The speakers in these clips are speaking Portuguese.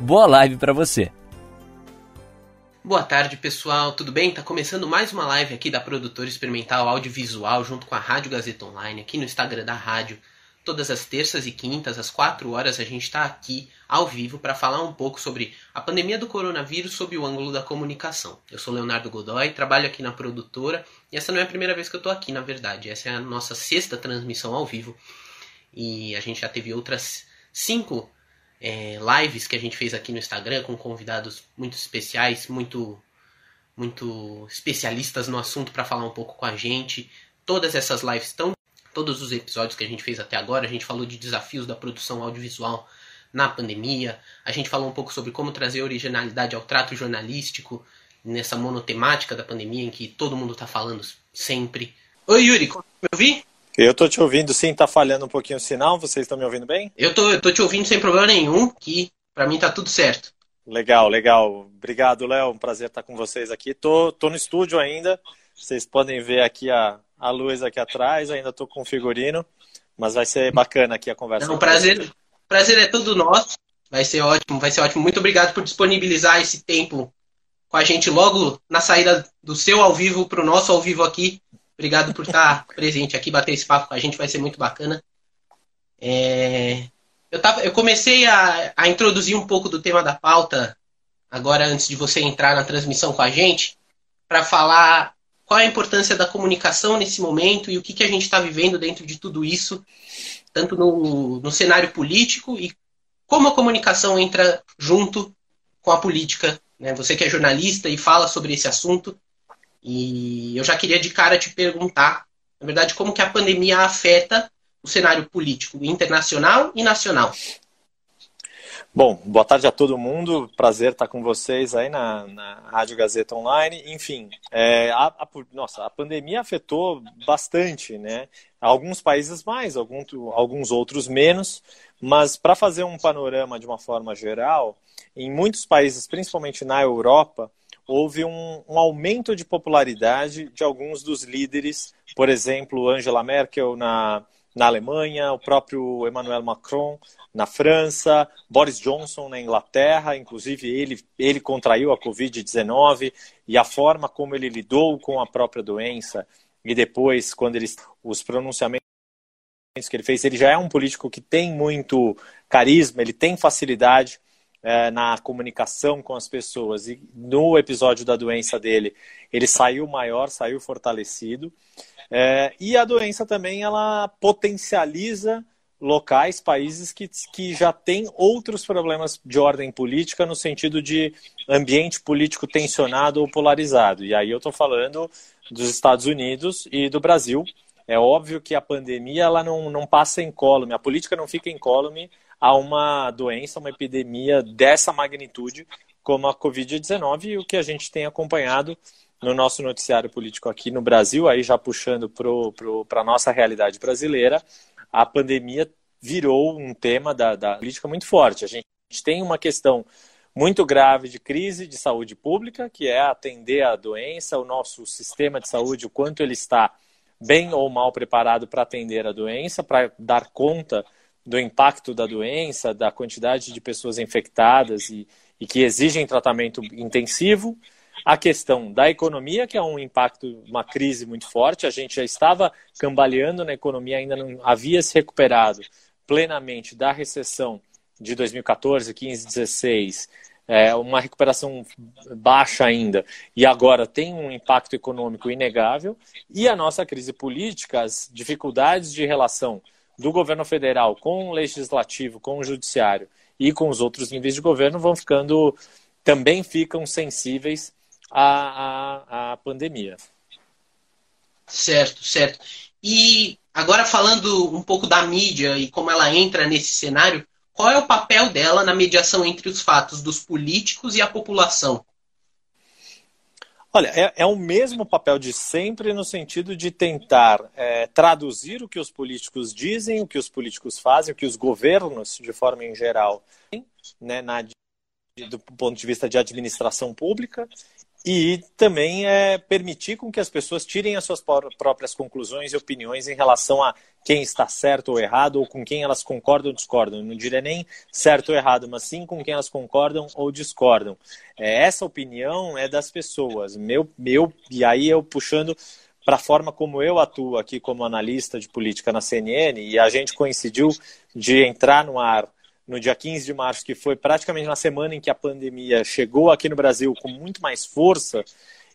Boa live para você. Boa tarde, pessoal. Tudo bem? Tá começando mais uma live aqui da produtora experimental audiovisual junto com a Rádio Gazeta Online, aqui no Instagram da rádio. Todas as terças e quintas, às 4 horas, a gente está aqui ao vivo para falar um pouco sobre a pandemia do coronavírus sob o ângulo da comunicação. Eu sou Leonardo Godoy, trabalho aqui na produtora e essa não é a primeira vez que eu estou aqui, na verdade. Essa é a nossa sexta transmissão ao vivo e a gente já teve outras cinco é, lives que a gente fez aqui no Instagram com convidados muito especiais, muito muito especialistas no assunto para falar um pouco com a gente. Todas essas lives estão, todos os episódios que a gente fez até agora, a gente falou de desafios da produção audiovisual na pandemia, a gente falou um pouco sobre como trazer originalidade ao trato jornalístico nessa monotemática da pandemia em que todo mundo está falando sempre. Oi Yuri, consegue me ouvir? Eu tô te ouvindo sim, tá falhando um pouquinho o sinal, vocês estão me ouvindo bem? Eu tô, eu tô te ouvindo sem problema nenhum, que para mim tá tudo certo. Legal, legal. Obrigado, Léo. Um prazer estar com vocês aqui. Tô, tô no estúdio ainda. Vocês podem ver aqui a, a luz aqui atrás, ainda tô com o figurino, mas vai ser bacana aqui a conversa. Não, prazer, prazer é todo nosso. Vai ser ótimo, vai ser ótimo. Muito obrigado por disponibilizar esse tempo com a gente logo na saída do seu ao vivo para o nosso ao vivo aqui. Obrigado por estar presente aqui, bater esse papo com a gente, vai ser muito bacana. É... Eu, tava, eu comecei a, a introduzir um pouco do tema da pauta, agora antes de você entrar na transmissão com a gente, para falar qual é a importância da comunicação nesse momento e o que, que a gente está vivendo dentro de tudo isso, tanto no, no cenário político e como a comunicação entra junto com a política. Né? Você que é jornalista e fala sobre esse assunto, e eu já queria de cara te perguntar, na verdade, como que a pandemia afeta o cenário político internacional e nacional. Bom, boa tarde a todo mundo. Prazer estar com vocês aí na, na Rádio Gazeta Online. Enfim, é, a, a, nossa, a pandemia afetou bastante, né? Alguns países mais, alguns, alguns outros menos. Mas para fazer um panorama de uma forma geral, em muitos países, principalmente na Europa, houve um, um, aumento de popularidade de alguns dos líderes, por exemplo, Angela Merkel na, na Alemanha, o próprio Emmanuel Macron na França, Boris Johnson na Inglaterra, inclusive ele, ele contraiu a Covid-19 e a forma como ele lidou com a própria doença e depois, quando ele, os pronunciamentos que ele fez, ele já é um político que tem muito carisma, ele tem facilidade é, na comunicação com as pessoas. E no episódio da doença dele, ele saiu maior, saiu fortalecido. É, e a doença também ela potencializa locais, países que, que já têm outros problemas de ordem política no sentido de ambiente político tensionado ou polarizado. E aí eu estou falando dos Estados Unidos e do Brasil. É óbvio que a pandemia ela não, não passa incólume, a política não fica incólume a uma doença, uma epidemia dessa magnitude, como a Covid-19, e o que a gente tem acompanhado no nosso noticiário político aqui no Brasil, aí já puxando para a nossa realidade brasileira, a pandemia virou um tema da, da política muito forte. A gente tem uma questão muito grave de crise de saúde pública, que é atender a doença, o nosso sistema de saúde, o quanto ele está bem ou mal preparado para atender a doença, para dar conta do impacto da doença, da quantidade de pessoas infectadas e, e que exigem tratamento intensivo, a questão da economia, que é um impacto, uma crise muito forte. A gente já estava cambaleando na economia, ainda não havia se recuperado plenamente da recessão de 2014, 15, 16. É uma recuperação baixa ainda, e agora tem um impacto econômico inegável, e a nossa crise política, as dificuldades de relação do governo federal com o legislativo, com o judiciário e com os outros níveis de governo vão ficando, também ficam sensíveis à, à, à pandemia. Certo, certo. E agora falando um pouco da mídia e como ela entra nesse cenário, qual é o papel dela na mediação entre os fatos dos políticos e a população? Olha, é, é o mesmo papel de sempre no sentido de tentar é, traduzir o que os políticos dizem, o que os políticos fazem, o que os governos, de forma em geral, né, na, do ponto de vista de administração pública, e também é permitir com que as pessoas tirem as suas próprias conclusões e opiniões em relação a quem está certo ou errado, ou com quem elas concordam ou discordam. não diria nem certo ou errado, mas sim com quem elas concordam ou discordam. É, essa opinião é das pessoas. Meu, meu, e aí eu puxando para a forma como eu atuo aqui como analista de política na CNN, e a gente coincidiu de entrar no ar no dia 15 de março, que foi praticamente na semana em que a pandemia chegou aqui no Brasil com muito mais força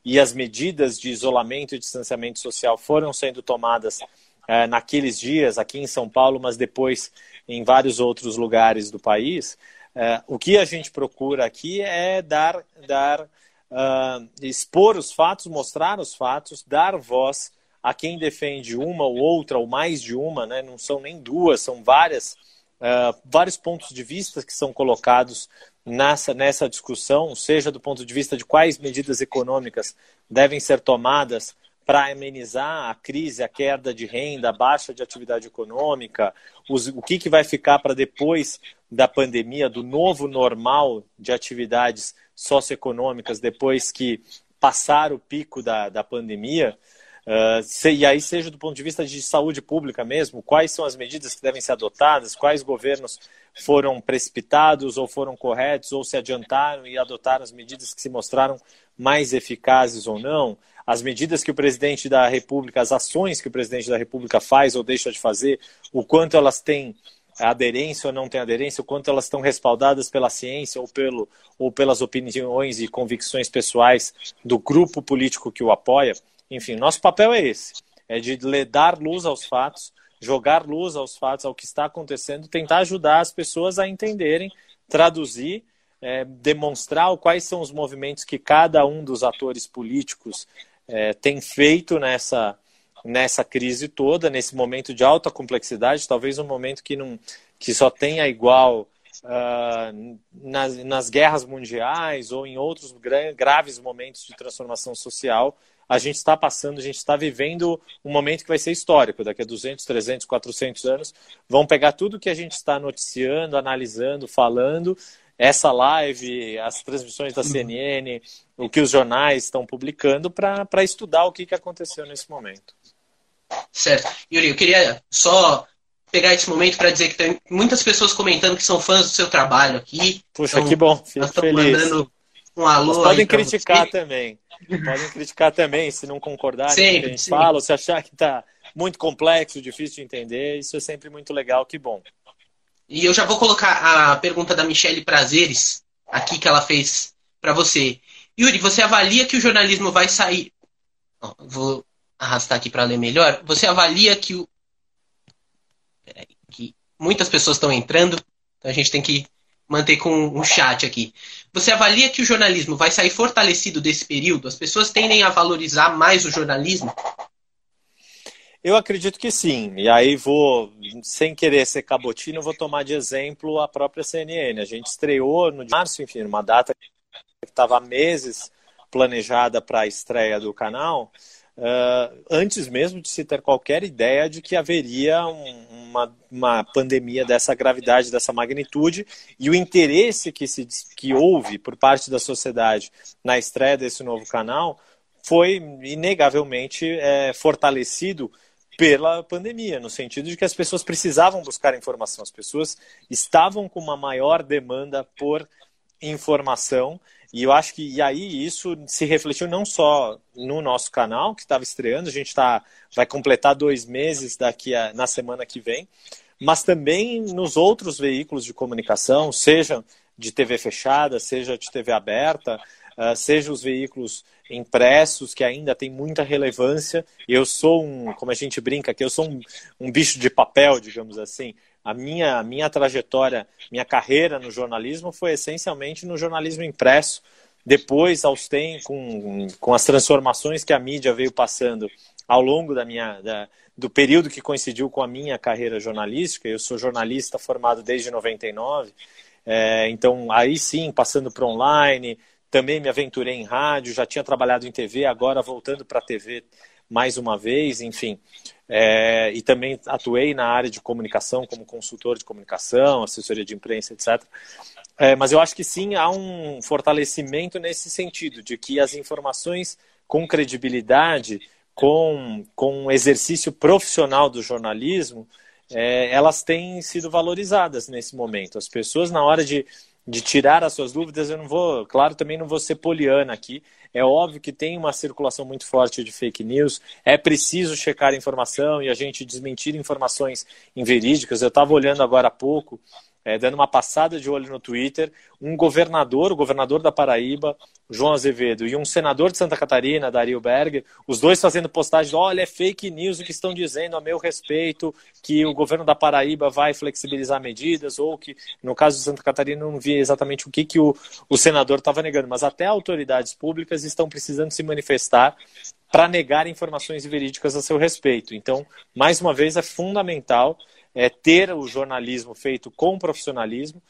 e as medidas de isolamento e distanciamento social foram sendo tomadas é, naqueles dias aqui em São Paulo, mas depois em vários outros lugares do país. É, o que a gente procura aqui é dar, dar uh, expor os fatos, mostrar os fatos, dar voz a quem defende uma ou outra ou mais de uma, né? não são nem duas, são várias uh, vários pontos de vista que são colocados nessa, nessa discussão, seja do ponto de vista de quais medidas econômicas devem ser tomadas para amenizar a crise, a queda de renda, a baixa de atividade econômica, os, o que, que vai ficar para depois da pandemia, do novo normal de atividades socioeconômicas, depois que passar o pico da, da pandemia. Uh, se, e aí, seja do ponto de vista de saúde pública mesmo, quais são as medidas que devem ser adotadas, quais governos foram precipitados ou foram corretos, ou se adiantaram e adotaram as medidas que se mostraram mais eficazes ou não, as medidas que o presidente da República, as ações que o presidente da República faz ou deixa de fazer, o quanto elas têm aderência ou não têm aderência, o quanto elas estão respaldadas pela ciência ou, pelo, ou pelas opiniões e convicções pessoais do grupo político que o apoia. Enfim, nosso papel é esse: é de dar luz aos fatos, jogar luz aos fatos, ao que está acontecendo, tentar ajudar as pessoas a entenderem, traduzir, é, demonstrar quais são os movimentos que cada um dos atores políticos é, tem feito nessa, nessa crise toda, nesse momento de alta complexidade, talvez um momento que, não, que só tenha igual uh, nas, nas guerras mundiais ou em outros graves momentos de transformação social a gente está passando, a gente está vivendo um momento que vai ser histórico. Daqui a 200, 300, 400 anos, vão pegar tudo que a gente está noticiando, analisando, falando, essa live, as transmissões da CNN, o que os jornais estão publicando, para estudar o que, que aconteceu nesse momento. Certo. Yuri, eu queria só pegar esse momento para dizer que tem muitas pessoas comentando que são fãs do seu trabalho aqui. Puxa, então, que bom, fico feliz. Mandando um alô Mas podem criticar você. também. Podem criticar também, se não concordarem com o que a gente fala, se achar que está muito complexo, difícil de entender, isso é sempre muito legal, que bom. E eu já vou colocar a pergunta da Michelle Prazeres aqui que ela fez para você. Yuri, você avalia que o jornalismo vai sair. vou arrastar aqui para ler melhor. Você avalia que o. Peraí, que muitas pessoas estão entrando, então a gente tem que manter com um chat aqui. Você avalia que o jornalismo vai sair fortalecido desse período? As pessoas tendem a valorizar mais o jornalismo? Eu acredito que sim. E aí vou, sem querer ser cabotino, vou tomar de exemplo a própria CNN. A gente estreou no março, enfim, uma data que estava há meses planejada para a estreia do canal uh, antes mesmo de se ter qualquer ideia de que haveria um, uma, uma pandemia dessa gravidade, dessa magnitude, e o interesse que, se, que houve por parte da sociedade na estreia desse novo canal foi inegavelmente é, fortalecido pela pandemia, no sentido de que as pessoas precisavam buscar informação, as pessoas estavam com uma maior demanda por informação e eu acho que e aí isso se refletiu não só no nosso canal, que estava estreando, a gente tá, vai completar dois meses daqui a, na semana que vem, mas também nos outros veículos de comunicação, seja de TV fechada, seja de TV aberta, uh, seja os veículos impressos, que ainda tem muita relevância. Eu sou um, como a gente brinca aqui, eu sou um, um bicho de papel, digamos assim a minha, minha trajetória, minha carreira no jornalismo foi essencialmente no jornalismo impresso. Depois, aos tem, com, com as transformações que a mídia veio passando ao longo da minha, da, do período que coincidiu com a minha carreira jornalística. Eu sou jornalista formado desde 99, é, então aí sim, passando para online, também me aventurei em rádio, já tinha trabalhado em TV, agora voltando para a TV mais uma vez, enfim. É, e também atuei na área de comunicação como consultor de comunicação, assessoria de imprensa, etc. É, mas eu acho que sim, há um fortalecimento nesse sentido, de que as informações com credibilidade, com, com exercício profissional do jornalismo, é, elas têm sido valorizadas nesse momento. As pessoas, na hora de, de tirar as suas dúvidas, eu não vou, claro, também não vou ser poliana aqui. É óbvio que tem uma circulação muito forte de fake news, é preciso checar a informação e a gente desmentir informações inverídicas. Eu estava olhando agora há pouco é, dando uma passada de olho no Twitter, um governador, o governador da Paraíba, João Azevedo, e um senador de Santa Catarina, Dario Berger, os dois fazendo postagens, olha, é fake news o que estão dizendo a meu respeito, que o governo da Paraíba vai flexibilizar medidas, ou que, no caso de Santa Catarina, não vi exatamente o que, que o, o senador estava negando, mas até autoridades públicas estão precisando se manifestar para negar informações verídicas a seu respeito. Então, mais uma vez, é fundamental é, ter o jornalismo feito com profissionalismo,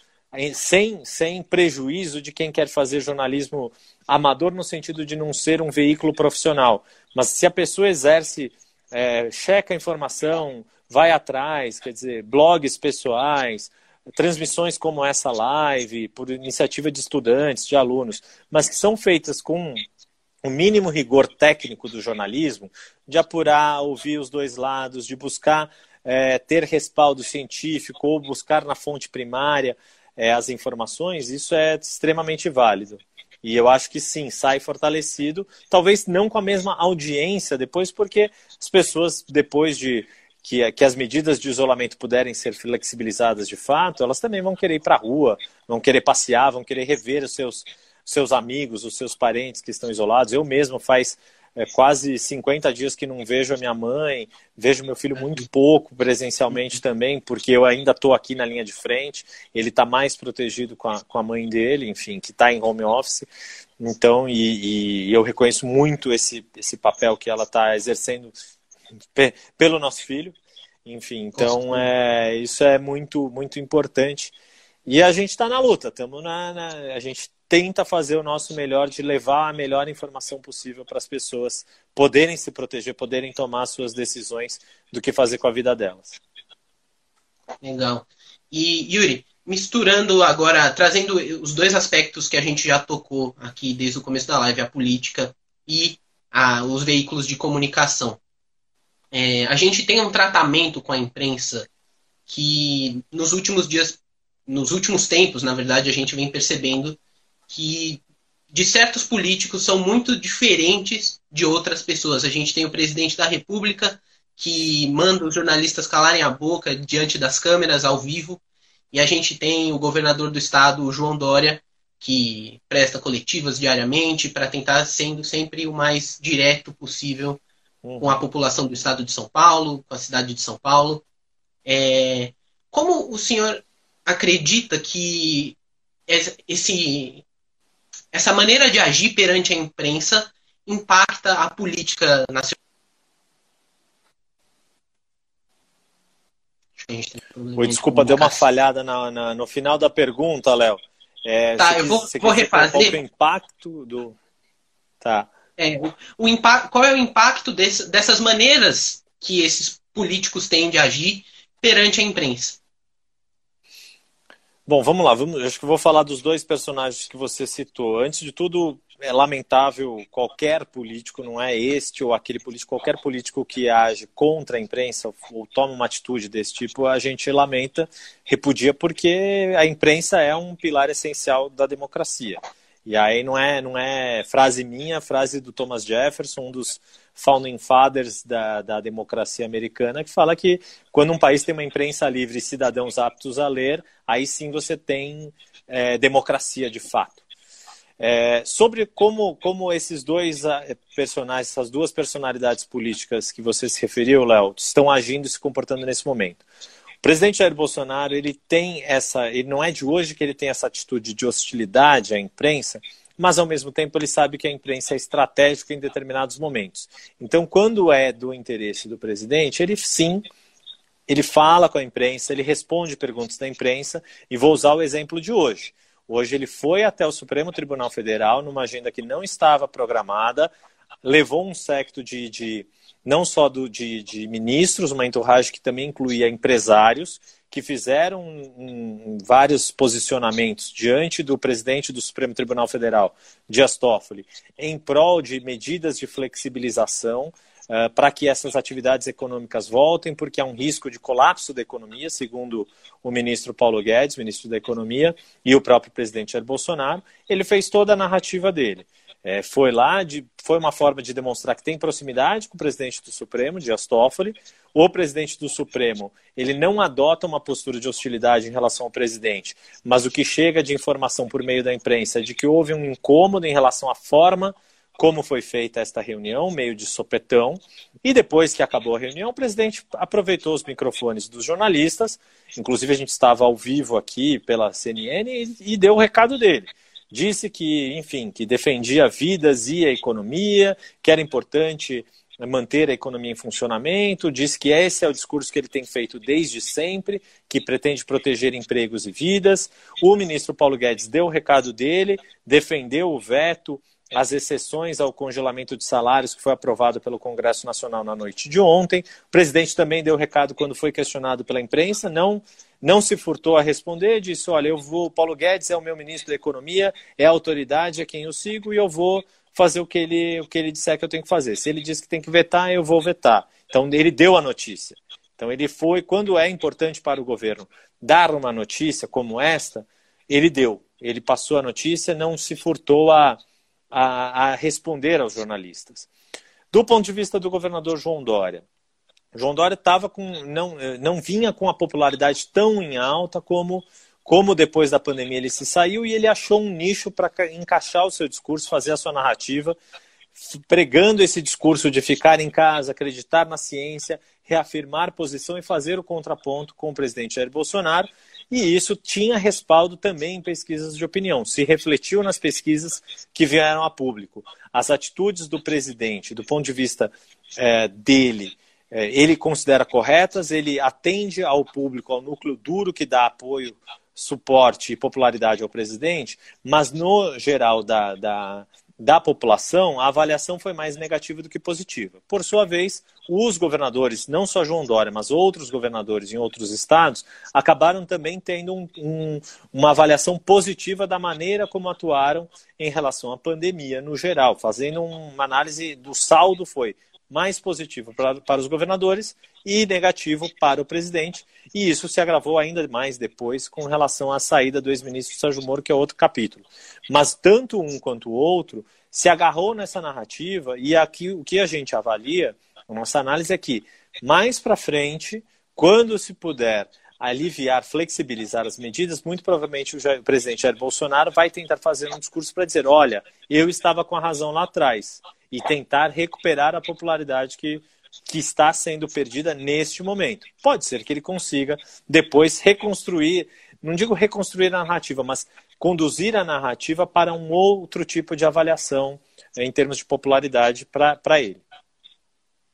sem, sem prejuízo de quem quer fazer jornalismo amador no sentido de não ser um veículo profissional. Mas se a pessoa exerce, é, checa a informação, vai atrás, quer dizer, blogs pessoais, transmissões como essa live, por iniciativa de estudantes, de alunos, mas que são feitas com o mínimo rigor técnico do jornalismo, de apurar, ouvir os dois lados, de buscar é, ter respaldo científico ou buscar na fonte primária é, as informações, isso é extremamente válido. E eu acho que sim, sai fortalecido, talvez não com a mesma audiência depois, porque as pessoas, depois de que, que as medidas de isolamento puderem ser flexibilizadas de fato, elas também vão querer ir para a rua, vão querer passear, vão querer rever os seus, seus amigos, os seus parentes que estão isolados. Eu mesmo faz é, quase 50 dias que não vejo a minha mãe, vejo meu filho muito pouco presencialmente também, porque eu ainda estou aqui na linha de frente, ele está mais protegido com a, com a mãe dele, enfim, que está em home office. Então, e, e, eu reconheço muito esse, esse papel que ela está exercendo pelo nosso filho. Enfim, então é, isso é muito, muito importante. E a gente está na luta, estamos na, na, a gente tenta fazer o nosso melhor de levar a melhor informação possível para as pessoas poderem se proteger, poderem tomar suas decisões do que fazer com a vida delas. Legal. E Yuri, misturando agora, trazendo os dois aspectos que a gente já tocou aqui desde o começo da live, a política e a, os veículos de comunicação. É, a gente tem um tratamento com a imprensa que nos últimos dias, nos últimos tempos, na verdade, a gente vem percebendo que de certos políticos são muito diferentes de outras pessoas. A gente tem o presidente da República que manda os jornalistas calarem a boca diante das câmeras ao vivo, e a gente tem o governador do estado, João Dória, que presta coletivas diariamente para tentar sendo sempre o mais direto possível uhum. com a população do estado de São Paulo, com a cidade de São Paulo. É, como o senhor acredita que esse essa maneira de agir perante a imprensa impacta a política nacional. Oi, desculpa, deu uma falhada na, na, no final da pergunta, Léo. É, tá, eu vou, vou refazer. Qual é o impacto do. Tá. É, o, o impacto, qual é o impacto desse, dessas maneiras que esses políticos têm de agir perante a imprensa? Bom, vamos lá. Vamos, acho que vou falar dos dois personagens que você citou. Antes de tudo, é lamentável qualquer político, não é este ou aquele político, qualquer político que age contra a imprensa ou toma uma atitude desse tipo, a gente lamenta, repudia, porque a imprensa é um pilar essencial da democracia. E aí não é, não é frase minha, frase do Thomas Jefferson, um dos founding fathers da, da democracia americana, que fala que quando um país tem uma imprensa livre e cidadãos aptos a ler, aí sim você tem é, democracia de fato. É, sobre como, como esses dois ah, personagens, essas duas personalidades políticas que você se referiu, Léo, estão agindo e se comportando nesse momento. O presidente Jair Bolsonaro, ele tem essa, ele não é de hoje que ele tem essa atitude de hostilidade à imprensa, mas ao mesmo tempo ele sabe que a imprensa é estratégica em determinados momentos. Então, quando é do interesse do presidente, ele sim ele fala com a imprensa, ele responde perguntas da imprensa, e vou usar o exemplo de hoje. Hoje ele foi até o Supremo Tribunal Federal numa agenda que não estava programada, levou um secto de, de não só do, de, de, ministros, uma entourage que também incluía empresários, que fizeram um, vários posicionamentos diante do presidente do Supremo Tribunal Federal, Dias Toffoli, em prol de medidas de flexibilização uh, para que essas atividades econômicas voltem, porque há um risco de colapso da economia, segundo o ministro Paulo Guedes, ministro da Economia, e o próprio presidente Jair Bolsonaro. Ele fez toda a narrativa dele. É, foi lá, de, foi uma forma de demonstrar que tem proximidade com o presidente do Supremo, Dias Toffoli. O presidente do Supremo, ele não adota uma postura de hostilidade em relação ao presidente, mas o que chega de informação por meio da imprensa é de que houve um incômodo em relação à forma como foi feita esta reunião, meio de sopetão. E depois que acabou a reunião, o presidente aproveitou os microfones dos jornalistas, inclusive a gente estava ao vivo aqui pela CNN, e, e deu o recado dele disse que, enfim, que defendia vidas e a economia, que era importante manter a economia em funcionamento, disse que esse é o discurso que ele tem feito desde sempre, que pretende proteger empregos e vidas. O ministro Paulo Guedes deu o recado dele, defendeu o veto as exceções ao congelamento de salários que foi aprovado pelo Congresso Nacional na noite de ontem. O presidente também deu recado quando foi questionado pela imprensa, não não se furtou a responder, disse: "Olha, eu vou, Paulo Guedes é o meu ministro da Economia, é a autoridade a quem eu sigo e eu vou fazer o que ele o que ele disser que eu tenho que fazer. Se ele diz que tem que vetar, eu vou vetar". Então ele deu a notícia. Então ele foi quando é importante para o governo dar uma notícia como esta, ele deu. Ele passou a notícia, não se furtou a a, a responder aos jornalistas. Do ponto de vista do governador João Dória, João Dória tava com, não, não vinha com a popularidade tão em alta como, como depois da pandemia ele se saiu e ele achou um nicho para encaixar o seu discurso, fazer a sua narrativa, pregando esse discurso de ficar em casa, acreditar na ciência, reafirmar posição e fazer o contraponto com o presidente Jair Bolsonaro. E isso tinha respaldo também em pesquisas de opinião, se refletiu nas pesquisas que vieram a público. As atitudes do presidente, do ponto de vista é, dele, ele considera corretas, ele atende ao público, ao núcleo duro que dá apoio, suporte e popularidade ao presidente, mas no geral da, da da população, a avaliação foi mais negativa do que positiva. Por sua vez, os governadores, não só João Dória, mas outros governadores em outros estados, acabaram também tendo um, um, uma avaliação positiva da maneira como atuaram em relação à pandemia no geral, fazendo uma análise do saldo foi mais positivo para, para os governadores e negativo para o presidente. E isso se agravou ainda mais depois com relação à saída do ex-ministro Sérgio Moro, que é outro capítulo. Mas tanto um quanto o outro se agarrou nessa narrativa e aqui o que a gente avalia, a nossa análise é que mais para frente, quando se puder aliviar, flexibilizar as medidas, muito provavelmente o presidente Jair Bolsonaro vai tentar fazer um discurso para dizer: olha, eu estava com a razão lá atrás, e tentar recuperar a popularidade que, que está sendo perdida neste momento. Pode ser que ele consiga depois reconstruir, não digo reconstruir a narrativa, mas conduzir a narrativa para um outro tipo de avaliação em termos de popularidade para ele.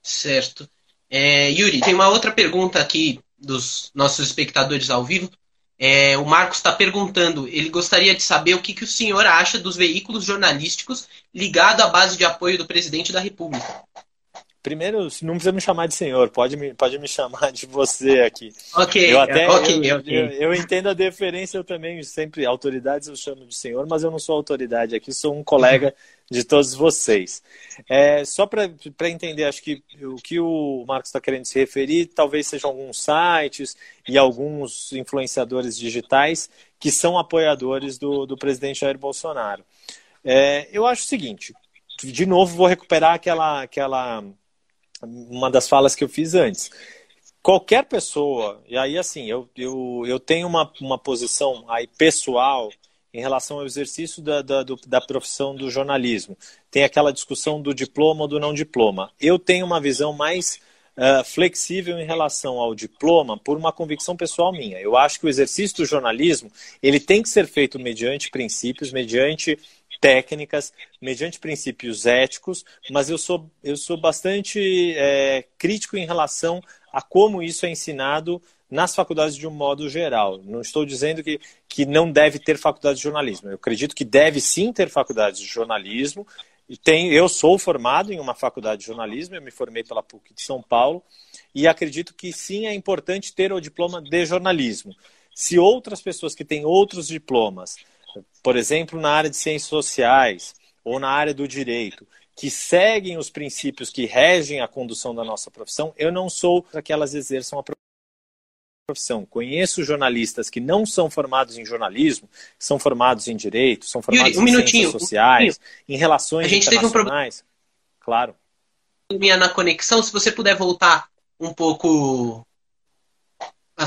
Certo. É, Yuri, tem uma outra pergunta aqui dos nossos espectadores ao vivo. É, o Marcos está perguntando, ele gostaria de saber o que, que o senhor acha dos veículos jornalísticos ligados à base de apoio do presidente da República. Primeiro, não precisa me chamar de senhor, pode me, pode me chamar de você aqui. Ok, eu até, okay, eu, okay. Eu, eu, entendo a deferência, eu também sempre, autoridades eu chamo de senhor, mas eu não sou autoridade aqui, sou um colega de todos vocês. É, só para entender, acho que o que o Marcos está querendo se referir, talvez sejam alguns sites e alguns influenciadores digitais que são apoiadores do, do presidente Jair Bolsonaro. É, eu acho o seguinte, de novo vou recuperar aquela, aquela uma das falas que eu fiz antes. Qualquer pessoa, e aí assim, eu, eu, eu tenho uma, uma posição aí pessoal em relação ao exercício da, da, do, da profissão do jornalismo. Tem aquela discussão do diploma ou do não diploma. Eu tenho uma visão mais uh, flexível em relação ao diploma por uma convicção pessoal minha. Eu acho que o exercício do jornalismo ele tem que ser feito mediante princípios, mediante técnicas, mediante princípios éticos, mas eu sou, eu sou bastante é, crítico em relação a como isso é ensinado nas faculdades de um modo geral. Não estou dizendo que, que não deve ter faculdade de jornalismo. Eu acredito que deve sim ter faculdade de jornalismo. Tem, eu sou formado em uma faculdade de jornalismo, eu me formei pela PUC de São Paulo, e acredito que sim é importante ter o diploma de jornalismo. Se outras pessoas que têm outros diplomas por exemplo, na área de ciências sociais ou na área do direito, que seguem os princípios que regem a condução da nossa profissão, eu não sou para que elas exerçam a profissão. Conheço jornalistas que não são formados em jornalismo, são formados em direito, são formados Yuri, um em ciências sociais, um em relações a gente internacionais. Teve um problema. Claro. Minha na conexão, se você puder voltar um pouco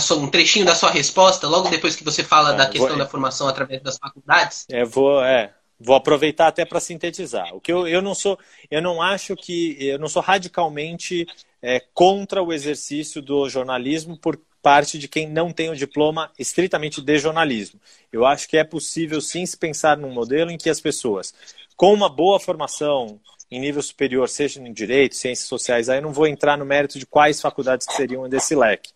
sua, um trechinho da sua resposta, logo depois que você fala é, da questão vou, da formação através das faculdades? É, vou, é, vou aproveitar até para sintetizar. O que eu, eu não sou, eu não acho que eu não sou radicalmente é, contra o exercício do jornalismo por parte de quem não tem o diploma estritamente de jornalismo. Eu acho que é possível sim se pensar num modelo em que as pessoas com uma boa formação em nível superior, seja em direito, ciências sociais, aí eu não vou entrar no mérito de quais faculdades que seriam desse leque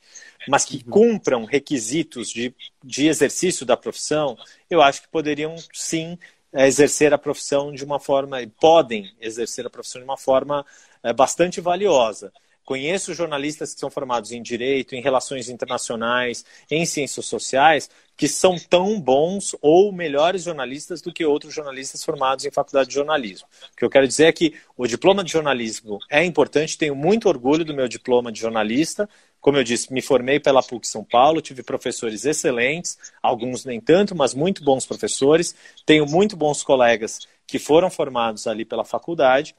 mas que cumpram requisitos de, de exercício da profissão, eu acho que poderiam sim é, exercer a profissão de uma forma, e podem exercer a profissão de uma forma é, bastante valiosa. Conheço jornalistas que são formados em direito, em relações internacionais, em ciências sociais, que são tão bons ou melhores jornalistas do que outros jornalistas formados em faculdade de jornalismo. O que eu quero dizer é que o diploma de jornalismo é importante, tenho muito orgulho do meu diploma de jornalista. Como eu disse, me formei pela PUC São Paulo, tive professores excelentes, alguns nem tanto, mas muito bons professores. Tenho muito bons colegas que foram formados ali pela faculdade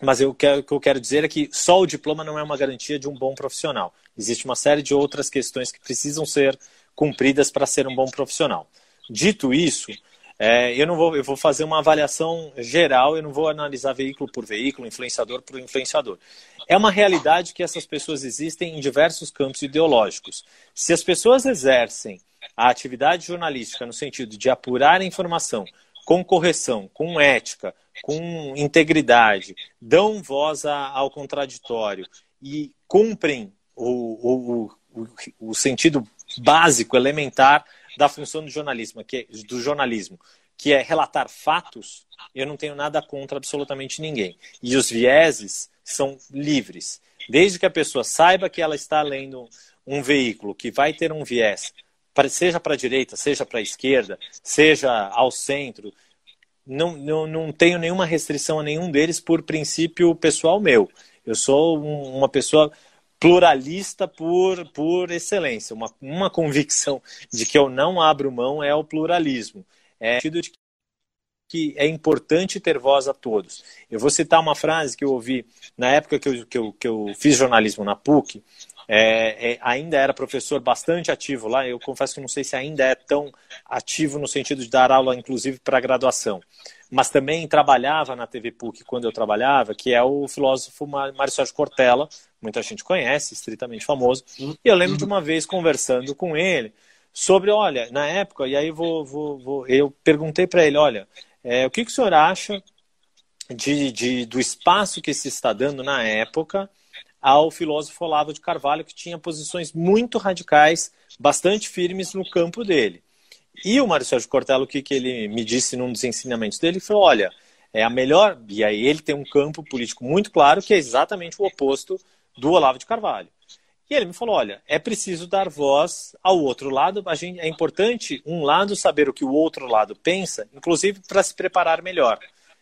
mas eu quero, o que eu quero dizer é que só o diploma não é uma garantia de um bom profissional. Existe uma série de outras questões que precisam ser cumpridas para ser um bom profissional. Dito isso, é, eu não vou, eu vou fazer uma avaliação geral, eu não vou analisar veículo por veículo, influenciador por influenciador. É uma realidade que essas pessoas existem em diversos campos ideológicos. Se as pessoas exercem a atividade jornalística no sentido de apurar a informação com correção, com ética, com integridade, dão voz ao contraditório e cumprem o, o, o, o sentido básico, elementar da função do jornalismo, que é, do jornalismo, que é relatar fatos, eu não tenho nada contra absolutamente ninguém. E os vieses são livres. Desde que a pessoa saiba que ela está lendo um veículo que vai ter um viés, seja para a direita, seja para a esquerda, seja ao centro, não, não, não tenho nenhuma restrição a nenhum deles por princípio pessoal meu. Eu sou um, uma pessoa pluralista por, por excelência. Uma, uma convicção de que eu não abro mão é o pluralismo. É o sentido de que é importante ter voz a todos. Eu vou citar uma frase que eu ouvi na época que eu, que eu, que eu fiz jornalismo na PUC, é, é, ainda era professor bastante ativo lá. Eu confesso que não sei se ainda é tão ativo no sentido de dar aula, inclusive, para graduação. Mas também trabalhava na TV PUC quando eu trabalhava, que é o filósofo Mário Sérgio Cortella, muita gente conhece, estritamente famoso. E eu lembro de uma vez conversando com ele sobre, olha, na época, e aí vou, vou, vou eu perguntei para ele, olha, é, o que, que o senhor acha de, de, do espaço que se está dando na época ao filósofo Olavo de Carvalho, que tinha posições muito radicais, bastante firmes no campo dele. E o Mário Sérgio Cortella, o que, que ele me disse num dos ensinamentos dele, ele falou, olha, é a melhor, e aí ele tem um campo político muito claro, que é exatamente o oposto do Olavo de Carvalho. E ele me falou, olha, é preciso dar voz ao outro lado, a gente, é importante um lado saber o que o outro lado pensa, inclusive para se preparar melhor,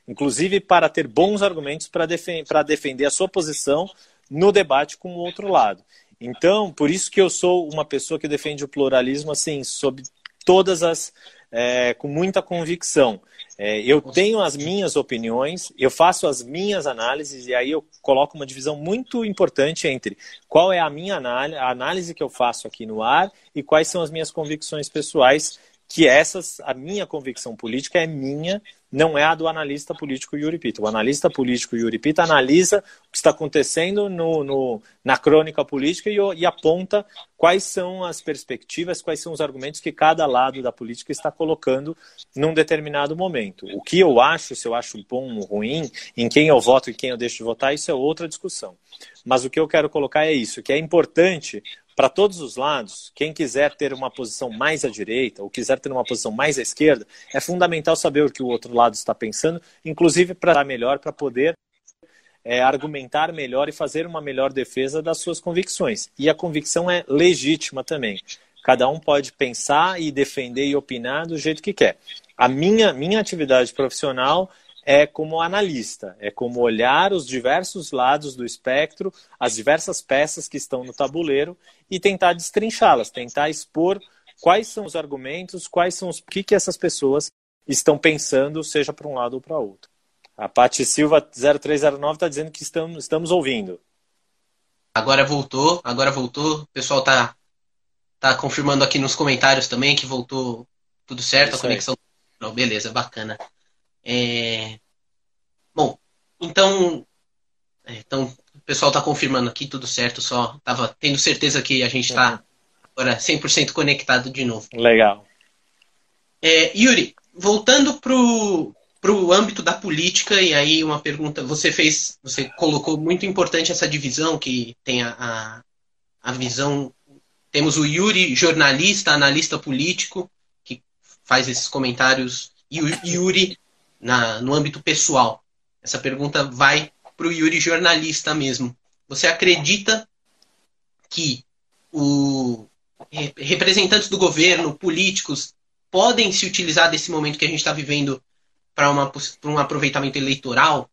inclusive para ter bons argumentos para defen defender a sua posição no debate com o outro lado. Então, por isso que eu sou uma pessoa que defende o pluralismo, assim, sob todas as. É, com muita convicção. É, eu tenho as minhas opiniões, eu faço as minhas análises, e aí eu coloco uma divisão muito importante entre qual é a minha análise, a análise que eu faço aqui no ar e quais são as minhas convicções pessoais que essas, a minha convicção política é minha, não é a do analista político Yuri Pita. O analista político Yuri Pita analisa o que está acontecendo no, no na crônica política e, e, aponta quais são as perspectivas, quais são os argumentos que cada lado da política está colocando num determinado momento. O que eu acho, se eu acho bom ou ruim, em quem eu voto e quem eu deixo de votar, isso é outra discussão. Mas o que eu quero colocar é isso, que é importante para todos os lados, quem quiser ter uma posição mais à direita ou quiser ter uma posição mais à esquerda, é fundamental saber o que o outro lado está pensando, inclusive para melhor, para poder é, argumentar melhor e fazer uma melhor defesa das suas convicções. E a convicção é legítima também. Cada um pode pensar e defender e opinar do jeito que quer. A minha, minha atividade profissional é como analista, é como olhar os diversos lados do espectro, as diversas peças que estão no tabuleiro e tentar destrinchá-las, tentar expor quais são os argumentos, quais são os que, que essas pessoas estão pensando, seja para um lado ou para outro. A Pati Silva 0309 está dizendo que estamos, estamos ouvindo. Agora voltou, agora voltou. O pessoal está tá confirmando aqui nos comentários também que voltou tudo certo, Isso a conexão. Não, beleza, bacana. É... Bom, então, é, então o pessoal está confirmando aqui tudo certo, só estava tendo certeza que a gente está agora 100% conectado de novo. Legal. É, Yuri, voltando para o âmbito da política, e aí uma pergunta, você fez, você colocou muito importante essa divisão que tem a, a, a visão, temos o Yuri, jornalista, analista político, que faz esses comentários, e o Yuri, na, no âmbito pessoal? Essa pergunta vai para o Yuri jornalista mesmo. Você acredita que o representantes do governo, políticos, podem se utilizar desse momento que a gente está vivendo para um aproveitamento eleitoral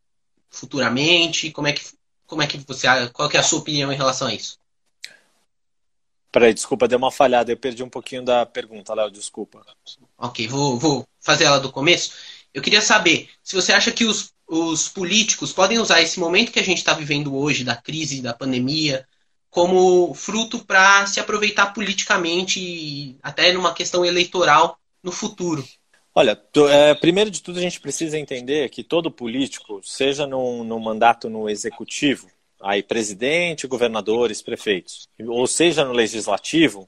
futuramente? Como é que, como é que você, qual que é a sua opinião em relação a isso? Peraí, desculpa, deu uma falhada, eu perdi um pouquinho da pergunta, Léo, desculpa. Ok, vou, vou fazer ela do começo. Eu queria saber se você acha que os, os políticos podem usar esse momento que a gente está vivendo hoje, da crise, da pandemia, como fruto para se aproveitar politicamente, até numa questão eleitoral no futuro. Olha, é, primeiro de tudo a gente precisa entender que todo político, seja no, mandato no executivo, aí presidente, governadores, prefeitos, ou seja no legislativo,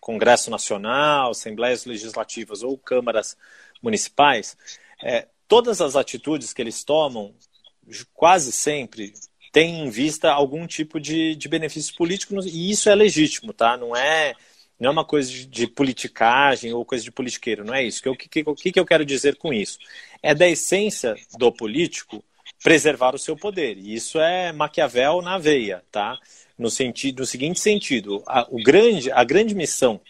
Congresso Nacional, Assembleias Legislativas ou câmaras municipais, é, todas as atitudes que eles tomam, quase sempre, têm em vista algum tipo de, de benefício político, e isso é legítimo, tá? Não é, não é uma coisa de, de politicagem ou coisa de politiqueiro, não é isso. O que, que, que, que eu quero dizer com isso? É da essência do político preservar o seu poder. E isso é Maquiavel na veia, tá? No, sentido, no seguinte sentido, a, o grande, a grande missão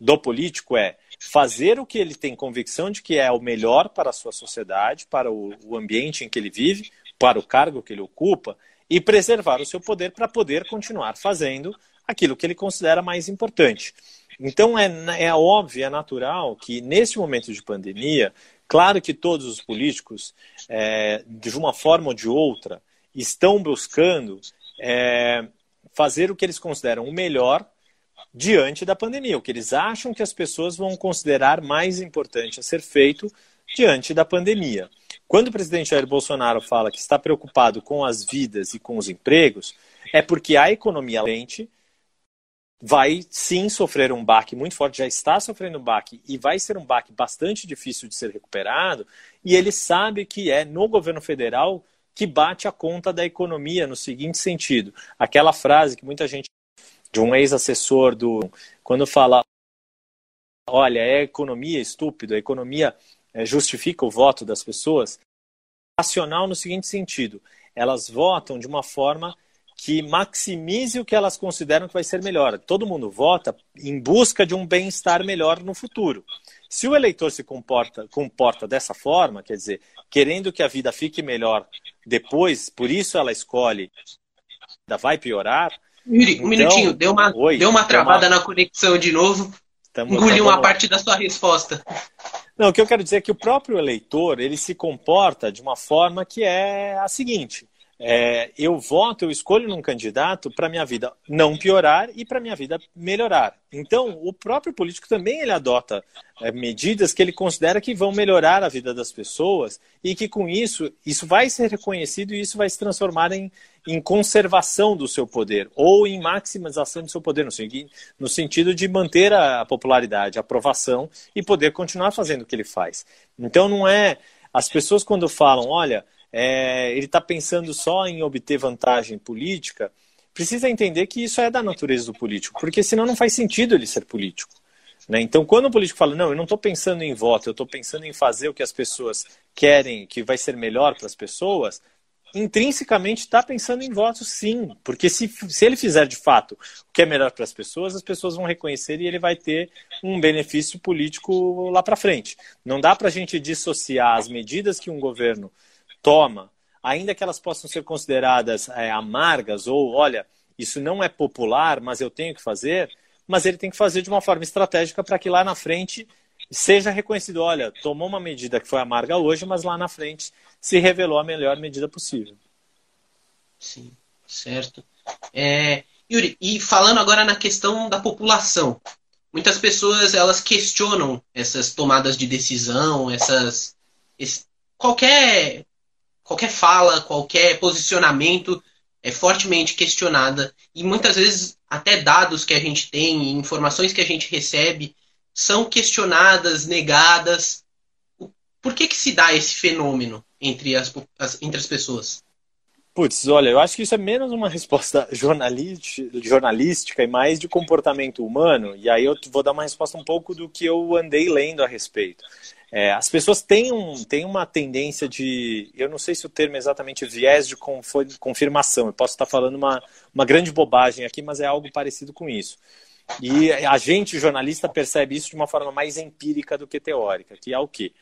do político é fazer o que ele tem convicção de que é o melhor para a sua sociedade, para o, o ambiente em que ele vive, para o cargo que ele ocupa e preservar o seu poder para poder continuar fazendo aquilo que ele considera mais importante. Então é, é óbvio, é natural que nesse momento de pandemia, claro que todos os políticos, é, de uma forma ou de outra, estão buscando é, fazer o que eles consideram o melhor diante da pandemia, o que eles acham que as pessoas vão considerar mais importante a ser feito diante da pandemia. Quando o presidente Jair Bolsonaro fala que está preocupado com as vidas e com os empregos, é porque a economia lente vai sim sofrer um baque muito forte, já está sofrendo um baque e vai ser um baque bastante difícil de ser recuperado, e ele sabe que é no governo federal que bate a conta da economia no seguinte sentido, aquela frase que muita gente de um ex-assessor do. Quando fala, olha, é economia estúpido, a economia é, justifica o voto das pessoas, racional no seguinte sentido: elas votam de uma forma que maximize o que elas consideram que vai ser melhor. Todo mundo vota em busca de um bem-estar melhor no futuro. Se o eleitor se comporta, comporta dessa forma, quer dizer, querendo que a vida fique melhor depois, por isso ela escolhe, vai piorar, Yuri, um então, minutinho, deu uma, oi, deu uma travada uma... na conexão de novo. Tamo, Engoliu uma parte da sua resposta. Não, o que eu quero dizer é que o próprio eleitor ele se comporta de uma forma que é a seguinte: é, eu voto, eu escolho num candidato para minha vida não piorar e para minha vida melhorar. Então, o próprio político também ele adota é, medidas que ele considera que vão melhorar a vida das pessoas e que com isso isso vai ser reconhecido e isso vai se transformar em, em conservação do seu poder ou em maximização do seu poder no, no sentido de manter a popularidade, a aprovação e poder continuar fazendo o que ele faz. Então, não é as pessoas quando falam, olha é, ele está pensando só em obter vantagem política, precisa entender que isso é da natureza do político, porque senão não faz sentido ele ser político. Né? Então, quando o político fala, não, eu não estou pensando em voto, eu estou pensando em fazer o que as pessoas querem, que vai ser melhor para as pessoas, intrinsecamente está pensando em voto, sim. Porque se, se ele fizer de fato o que é melhor para as pessoas, as pessoas vão reconhecer e ele vai ter um benefício político lá para frente. Não dá para a gente dissociar as medidas que um governo toma, ainda que elas possam ser consideradas é, amargas ou, olha, isso não é popular, mas eu tenho que fazer, mas ele tem que fazer de uma forma estratégica para que lá na frente seja reconhecido, olha, tomou uma medida que foi amarga hoje, mas lá na frente se revelou a melhor medida possível. Sim, certo. É, Yuri, e falando agora na questão da população, muitas pessoas elas questionam essas tomadas de decisão, essas esse, qualquer qualquer fala, qualquer posicionamento é fortemente questionada e muitas vezes até dados que a gente tem, informações que a gente recebe são questionadas, negadas. Por que que se dá esse fenômeno entre as, entre as pessoas? Putz, olha, eu acho que isso é menos uma resposta jornalística e mais de comportamento humano, e aí eu vou dar uma resposta um pouco do que eu andei lendo a respeito. É, as pessoas têm, um, têm uma tendência de. Eu não sei se o termo é exatamente viés de confirmação. Eu posso estar falando uma, uma grande bobagem aqui, mas é algo parecido com isso. E a gente, jornalista, percebe isso de uma forma mais empírica do que teórica, que é o quê?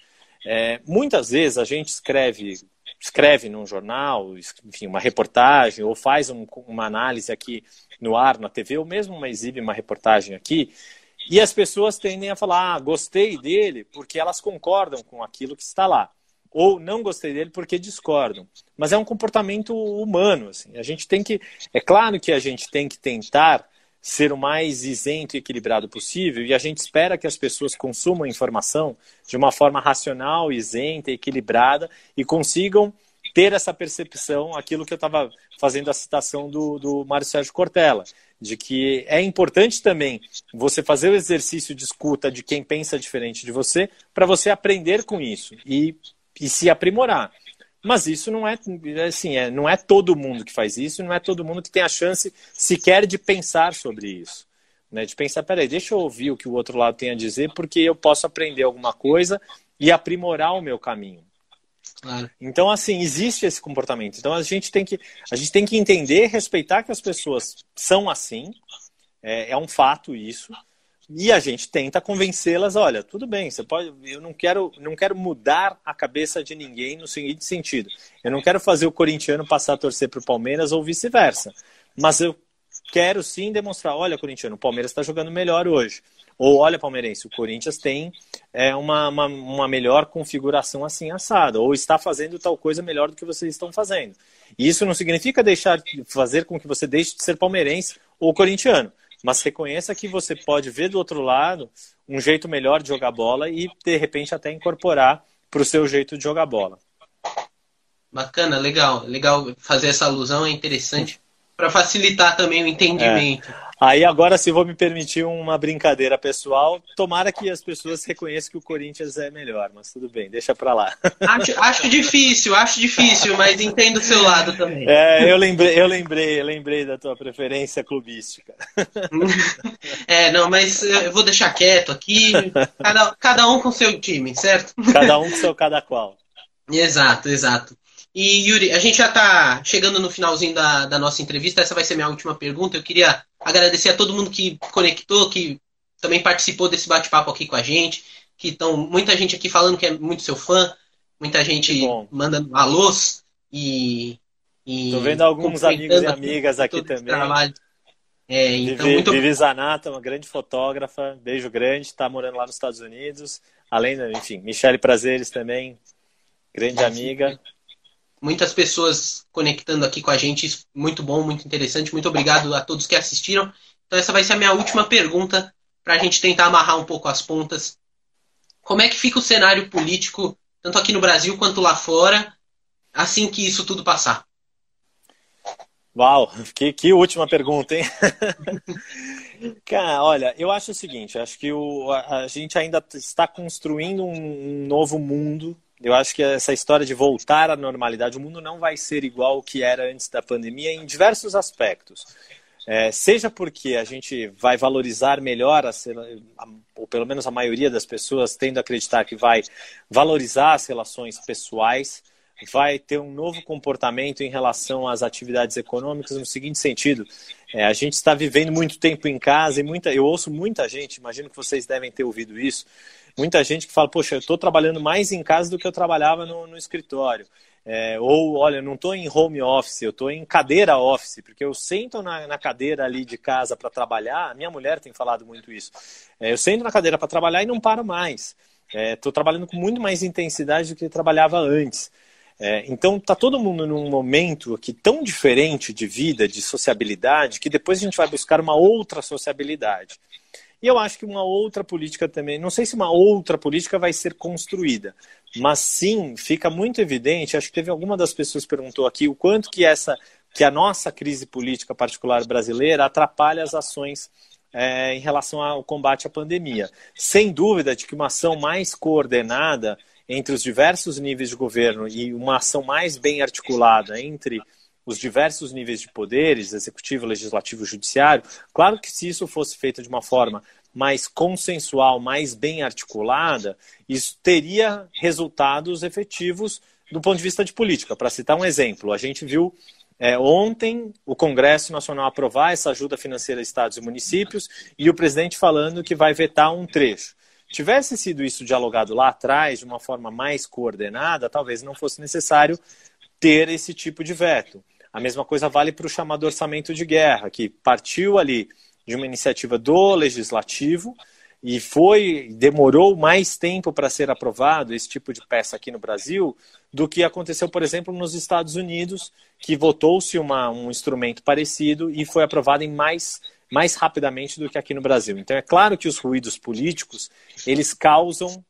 É, muitas vezes a gente escreve, escreve num jornal, enfim, uma reportagem, ou faz um, uma análise aqui no ar, na TV, ou mesmo uma exibe uma reportagem aqui, e as pessoas tendem a falar, ah, gostei dele porque elas concordam com aquilo que está lá. Ou não gostei dele porque discordam. Mas é um comportamento humano. Assim. A gente tem que. É claro que a gente tem que tentar ser o mais isento e equilibrado possível, e a gente espera que as pessoas consumam informação de uma forma racional, isenta, equilibrada e consigam ter essa percepção, aquilo que eu estava fazendo a citação do, do Mário Sérgio Cortella, de que é importante também você fazer o exercício de escuta de quem pensa diferente de você, para você aprender com isso e, e se aprimorar. Mas isso não é assim, é, não é todo mundo que faz isso, não é todo mundo que tem a chance sequer de pensar sobre isso. Né? De pensar, peraí, deixa eu ouvir o que o outro lado tem a dizer, porque eu posso aprender alguma coisa e aprimorar o meu caminho. Claro. Então, assim, existe esse comportamento. Então, a gente tem que, a gente tem que entender, respeitar que as pessoas são assim. É, é um fato isso. E a gente tenta convencê-las, olha, tudo bem, você pode, eu não quero, não quero mudar a cabeça de ninguém no seguinte sentido. Eu não quero fazer o corintiano passar a torcer para o Palmeiras ou vice-versa. Mas eu quero sim demonstrar, olha, corintiano, o Palmeiras está jogando melhor hoje. Ou olha, palmeirense, o Corinthians tem é, uma, uma, uma, melhor configuração assim assada, ou está fazendo tal coisa melhor do que vocês estão fazendo. E isso não significa deixar fazer com que você deixe de ser palmeirense ou corintiano, mas reconheça que você pode ver do outro lado um jeito melhor de jogar bola e de repente até incorporar para o seu jeito de jogar bola. Bacana, legal, legal fazer essa alusão é interessante para facilitar também o entendimento. É. Aí agora, se vou me permitir uma brincadeira pessoal, tomara que as pessoas reconheçam que o Corinthians é melhor, mas tudo bem, deixa pra lá. Acho, acho difícil, acho difícil, mas entendo o seu lado também. É, eu lembrei, eu lembrei, eu lembrei da tua preferência clubística. É, não, mas eu vou deixar quieto aqui, cada, cada um com seu time, certo? Cada um com seu cada qual. Exato, exato. E Yuri, a gente já está chegando no finalzinho da, da nossa entrevista. Essa vai ser minha última pergunta. Eu queria agradecer a todo mundo que conectou, que também participou desse bate-papo aqui com a gente. Que estão muita gente aqui falando que é muito seu fã, muita gente mandando alôs e. Estou vendo alguns amigos e amigas aqui também. É, então, Vivi, muito... Vivi Zanata, uma grande fotógrafa, beijo grande, está morando lá nos Estados Unidos. Além, enfim, Michele Prazeres também, grande amiga. Muitas pessoas conectando aqui com a gente, muito bom, muito interessante. Muito obrigado a todos que assistiram. Então, essa vai ser a minha última pergunta para a gente tentar amarrar um pouco as pontas. Como é que fica o cenário político, tanto aqui no Brasil quanto lá fora, assim que isso tudo passar? Uau, que, que última pergunta, hein? Cara, olha, eu acho o seguinte, acho que o, a, a gente ainda está construindo um, um, novo mundo. Eu acho que essa história de voltar à normalidade, o mundo não vai ser igual ao que era antes da pandemia em diversos aspectos. É, seja porque a gente vai valorizar melhor, a, ou pelo menos a maioria das pessoas tendo a acreditar que vai valorizar as relações pessoais, vai ter um novo comportamento em relação às atividades econômicas no seguinte sentido: é, a gente está vivendo muito tempo em casa e muita, eu ouço muita gente, imagino que vocês devem ter ouvido isso, muita gente que fala, poxa, eu estou trabalhando mais em casa do que eu trabalhava no, no escritório. É, ou, olha, não estou em home office, eu estou em cadeira office, porque eu sento na, na cadeira ali de casa para trabalhar, minha mulher tem falado muito isso, é, eu sento na cadeira para trabalhar e não paro mais. Estou é, trabalhando com muito mais intensidade do que trabalhava antes. É, então está todo mundo num momento aqui tão diferente de vida, de sociabilidade, que depois a gente vai buscar uma outra sociabilidade. E eu acho que uma outra política também, não sei se uma outra política vai ser construída, mas sim fica muito evidente, acho que teve alguma das pessoas perguntou aqui o quanto que essa que a nossa crise política particular brasileira atrapalha as ações é, em relação ao combate à pandemia. Sem dúvida de que uma ação mais coordenada entre os diversos níveis de governo e uma ação mais bem articulada entre os diversos níveis de poderes, executivo, legislativo, judiciário, claro que se isso fosse feito de uma forma mais consensual, mais bem articulada, isso teria resultados efetivos do ponto de vista de política. Para citar um exemplo, a gente viu é, ontem o Congresso Nacional aprovar essa ajuda financeira a estados e municípios e o presidente falando que vai vetar um trecho. Tivesse sido isso dialogado lá atrás, de uma forma mais coordenada, talvez não fosse necessário ter esse tipo de veto. A mesma coisa vale para o chamado orçamento de guerra, que partiu ali de uma iniciativa do legislativo e foi demorou mais tempo para ser aprovado esse tipo de peça aqui no Brasil do que aconteceu, por exemplo, nos Estados Unidos, que votou-se um instrumento parecido e foi aprovado em mais mais rapidamente do que aqui no Brasil. Então é claro que os ruídos políticos eles causam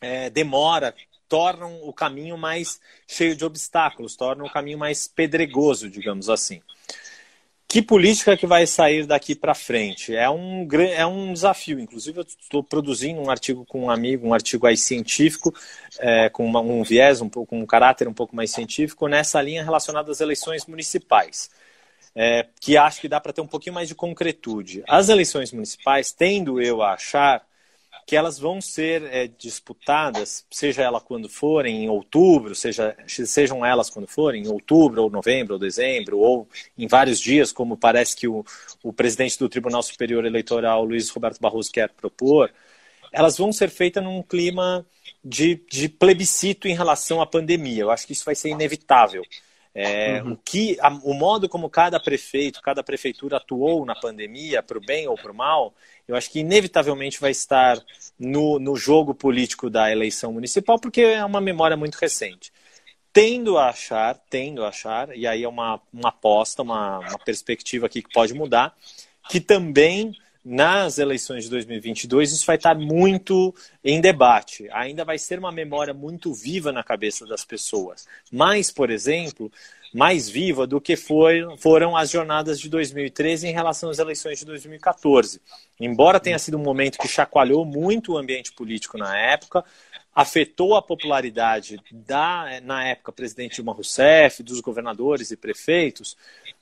é, demora, tornam o caminho mais cheio de obstáculos, tornam o caminho mais pedregoso, digamos assim. Que política que vai sair daqui para frente? É um, é um desafio. Inclusive, eu estou produzindo um artigo com um amigo, um artigo aí científico, é, com uma, um viés, um, pouco, um caráter um pouco mais científico, nessa linha relacionada às eleições municipais é, que acho que dá para ter um pouquinho mais de concretude. As eleições municipais, tendo eu a achar que elas vão ser é, disputadas, seja ela quando forem, em outubro, seja, sejam elas quando forem, em outubro, ou novembro, ou dezembro, ou em vários dias, como parece que o, o presidente do Tribunal Superior Eleitoral, Luiz Roberto Barroso, quer propor, elas vão ser feitas num clima de, de plebiscito em relação à pandemia. Eu acho que isso vai ser inevitável. É, uhum. o, que, a, o modo como cada prefeito, cada prefeitura atuou na pandemia, para o bem ou para o mal, eu acho que inevitavelmente vai estar no, no jogo político da eleição municipal, porque é uma memória muito recente. Tendo a achar, tendo a achar, e aí é uma, uma aposta, uma, uma perspectiva aqui que pode mudar, que também nas eleições de 2022 isso vai estar muito em debate. Ainda vai ser uma memória muito viva na cabeça das pessoas. Mais, por exemplo, mais viva do que foi, foram as jornadas de 2013 em relação às eleições de 2014. Embora tenha sido um momento que chacoalhou muito o ambiente político na época, afetou a popularidade da, na época, presidente Dilma Rousseff, dos governadores e prefeitos,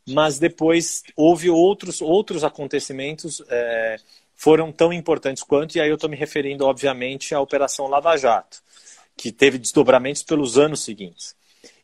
mas depois houve outros, outros acontecimentos é, foram tão importantes quanto, e aí eu estou me referindo, obviamente, à Operação Lava Jato, que teve desdobramentos pelos anos seguintes.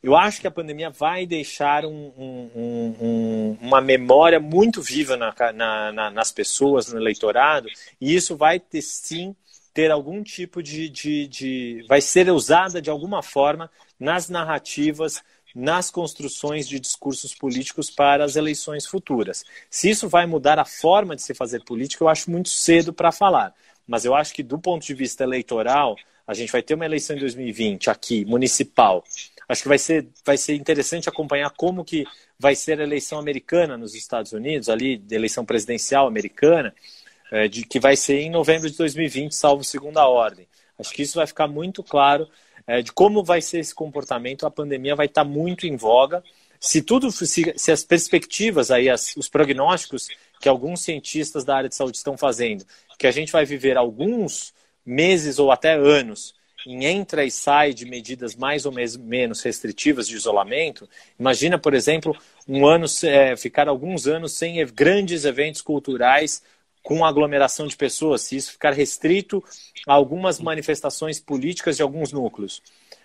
Eu acho que a pandemia vai deixar um, um, um, uma memória muito viva na, na, na, nas pessoas, no eleitorado, e isso vai ter sim ter algum tipo de, de, de. vai ser usada de alguma forma nas narrativas nas construções de discursos políticos para as eleições futuras. Se isso vai mudar a forma de se fazer política, eu acho muito cedo para falar. Mas eu acho que, do ponto de vista eleitoral, a gente vai ter uma eleição em 2020 aqui, municipal. Acho que vai ser, vai ser interessante acompanhar como que vai ser a eleição americana nos Estados Unidos, ali, eleição presidencial americana, é, de, que vai ser em novembro de 2020, salvo segunda ordem. Acho que isso vai ficar muito claro é, de como vai ser esse comportamento. A pandemia vai estar muito em voga. Se tudo, se, se as perspectivas aí, as, os prognósticos que alguns cientistas da área de saúde estão fazendo, que a gente vai viver alguns meses ou até anos em entra e sai de medidas mais ou menos restritivas de isolamento, imagina, por exemplo, um ano é, ficar alguns anos sem grandes eventos culturais com aglomeração de pessoas, se isso ficar restrito a algumas manifestações políticas de alguns núcleos.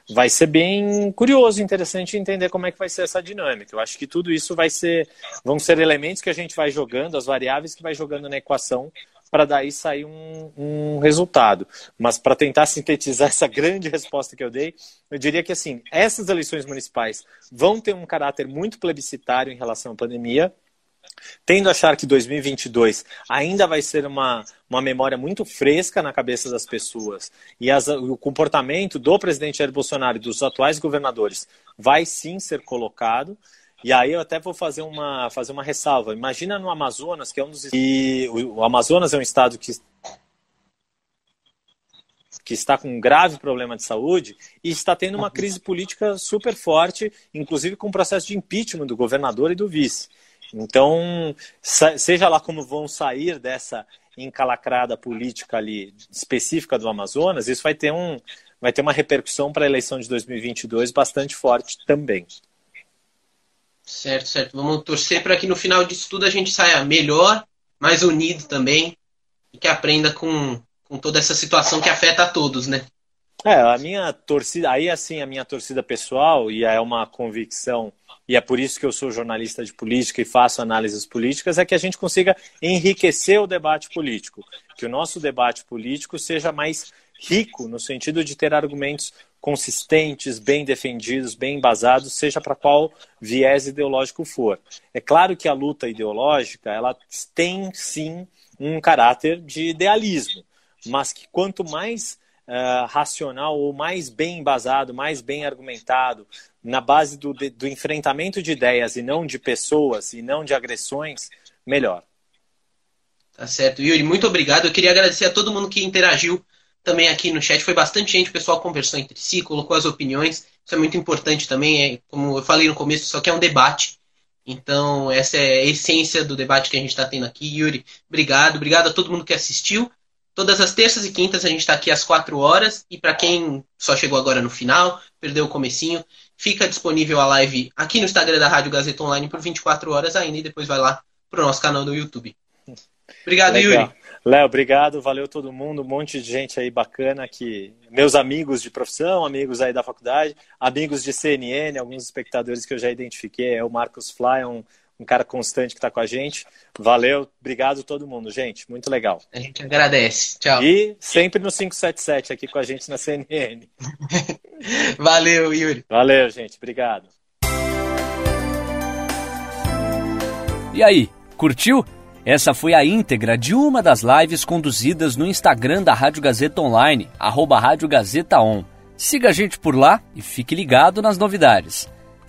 Vai ser bem curioso, interessante entender como é que vai ser essa dinâmica. Eu acho que tudo isso vai ser, vão ser elementos que a gente vai jogando, as variáveis que vai jogando na equação para daí sair um, um resultado. Mas para tentar sintetizar essa grande resposta que eu dei, eu diria que assim, essas eleições municipais vão ter um caráter muito plebiscitário em relação à pandemia, Tendo a achar que 2022 ainda vai ser uma, uma memória muito fresca na cabeça das pessoas e as, o comportamento do presidente Jair Bolsonaro e dos atuais governadores vai sim ser colocado. E aí eu até vou fazer uma, fazer uma ressalva. Imagina no Amazonas, que é um dos. E o Amazonas é um estado que que está com um grave problema de saúde e está tendo uma crise política super forte, inclusive com o processo de impeachment do governador e do vice. Então, seja lá como vão sair dessa encalacrada política ali específica do Amazonas, isso vai ter, um, vai ter uma repercussão para a eleição de 2022 bastante forte também. Certo, certo. Vamos torcer para que no final disso tudo a gente saia melhor, mais unido também e que aprenda com, com toda essa situação que afeta a todos, né? É, a minha torcida, aí assim, a minha torcida pessoal, e é uma convicção e é por isso que eu sou jornalista de política e faço análises políticas, é que a gente consiga enriquecer o debate político, que o nosso debate político seja mais rico no sentido de ter argumentos consistentes, bem defendidos, bem embasados, seja para qual viés ideológico for. É claro que a luta ideológica, ela tem sim um caráter de idealismo, mas que quanto mais uh, racional ou mais bem embasado, mais bem argumentado, na base do, do enfrentamento de ideias e não de pessoas e não de agressões, melhor. Tá certo. Yuri, muito obrigado. Eu queria agradecer a todo mundo que interagiu também aqui no chat. Foi bastante gente, o pessoal conversou entre si, colocou as opiniões. Isso é muito importante também. É, como eu falei no começo, isso aqui é um debate. Então, essa é a essência do debate que a gente está tendo aqui. Yuri, obrigado. Obrigado a todo mundo que assistiu. Todas as terças e quintas a gente está aqui às 4 horas. E para quem só chegou agora no final, perdeu o comecinho, fica disponível a live aqui no Instagram da Rádio Gazeta Online por 24 horas ainda e depois vai lá pro nosso canal do YouTube. Obrigado, Legal. Yuri. Léo, obrigado, valeu todo mundo, um monte de gente aí bacana que meus amigos de profissão, amigos aí da faculdade, amigos de CNN, alguns espectadores que eu já identifiquei, é o Marcos Fly, um um cara constante que está com a gente. Valeu, obrigado todo mundo, gente. Muito legal. A gente agradece. Tchau. E sempre no 577 aqui com a gente na CNN. Valeu, Yuri. Valeu, gente. Obrigado. E aí, curtiu? Essa foi a íntegra de uma das lives conduzidas no Instagram da Rádio Gazeta Online, arroba Rádio Gazeta On. Siga a gente por lá e fique ligado nas novidades